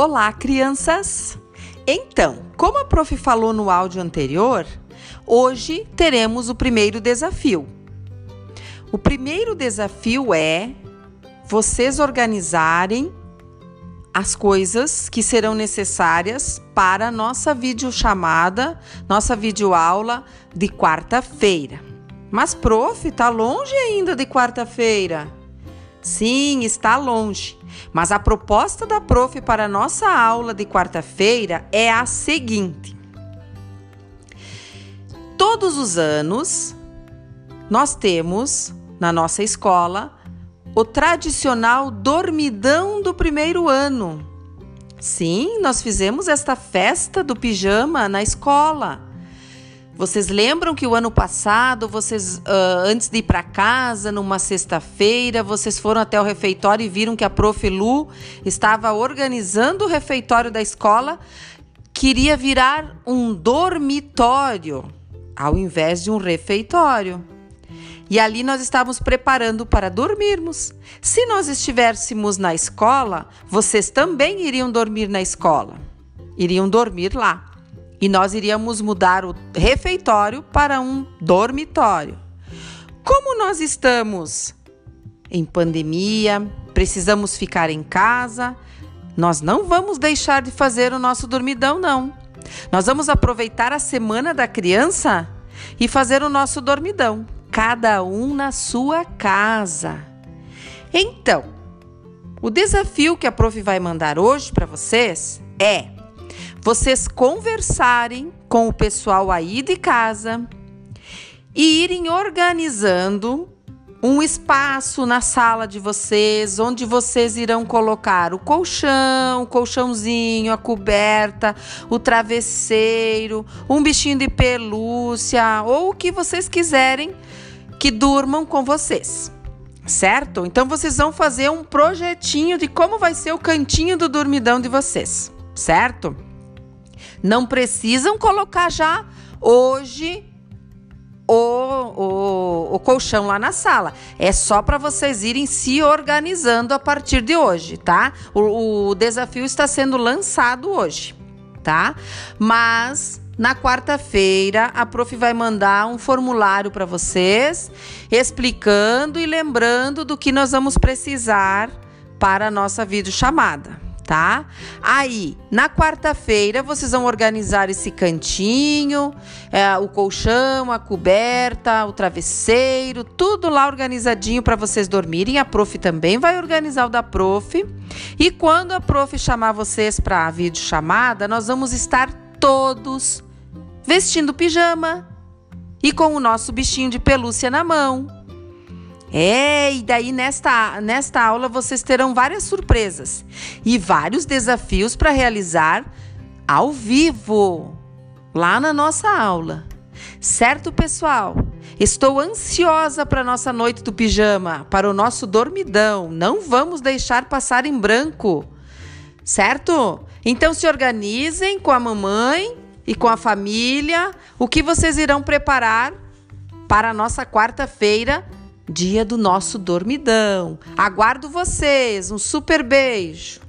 Olá, crianças! Então, como a prof falou no áudio anterior, hoje teremos o primeiro desafio. O primeiro desafio é vocês organizarem as coisas que serão necessárias para a nossa videochamada, nossa videoaula de quarta-feira. Mas, prof, tá longe ainda de quarta-feira. Sim, está longe. Mas a proposta da prof para a nossa aula de quarta-feira é a seguinte: Todos os anos nós temos na nossa escola o tradicional dormidão do primeiro ano. Sim, nós fizemos esta festa do pijama na escola. Vocês lembram que o ano passado, vocês, uh, antes de ir para casa, numa sexta-feira, vocês foram até o refeitório e viram que a Prof. Lu estava organizando o refeitório da escola, queria virar um dormitório, ao invés de um refeitório. E ali nós estávamos preparando para dormirmos. Se nós estivéssemos na escola, vocês também iriam dormir na escola. Iriam dormir lá e nós iríamos mudar o refeitório para um dormitório. Como nós estamos em pandemia, precisamos ficar em casa, nós não vamos deixar de fazer o nosso dormidão, não. Nós vamos aproveitar a semana da criança e fazer o nosso dormidão, cada um na sua casa. Então, o desafio que a prof vai mandar hoje para vocês é vocês conversarem com o pessoal aí de casa e irem organizando um espaço na sala de vocês, onde vocês irão colocar o colchão, o colchãozinho, a coberta, o travesseiro, um bichinho de pelúcia ou o que vocês quiserem que durmam com vocês. Certo? Então vocês vão fazer um projetinho de como vai ser o cantinho do dormidão de vocês, certo? Não precisam colocar já hoje o, o, o, colchão lá na sala. É só para vocês irem se organizando a partir de hoje, tá? O, o desafio está sendo lançado hoje, tá? Mas na quarta-feira a prof vai mandar um formulário para vocês explicando e lembrando do que nós vamos precisar para a nossa videochamada tá? Aí, na quarta-feira, vocês vão organizar esse cantinho, é, o colchão, a coberta, o travesseiro, tudo lá organizadinho para vocês dormirem. A prof também vai organizar o da prof. E quando a prof chamar vocês para a videochamada, nós vamos estar todos vestindo pijama e com o nosso bichinho de pelúcia na mão. É, e daí nesta, nesta aula vocês terão várias surpresas e vários desafios para realizar ao vivo, lá na nossa aula. Certo, pessoal? Estou ansiosa para a nossa noite do pijama, para o nosso dormidão. Não vamos deixar passar em branco. Certo? Então se organizem com a mamãe e com a família. O que vocês irão preparar para a nossa quarta-feira dia do nosso dormidão. Aguardo vocês. Um super beijo.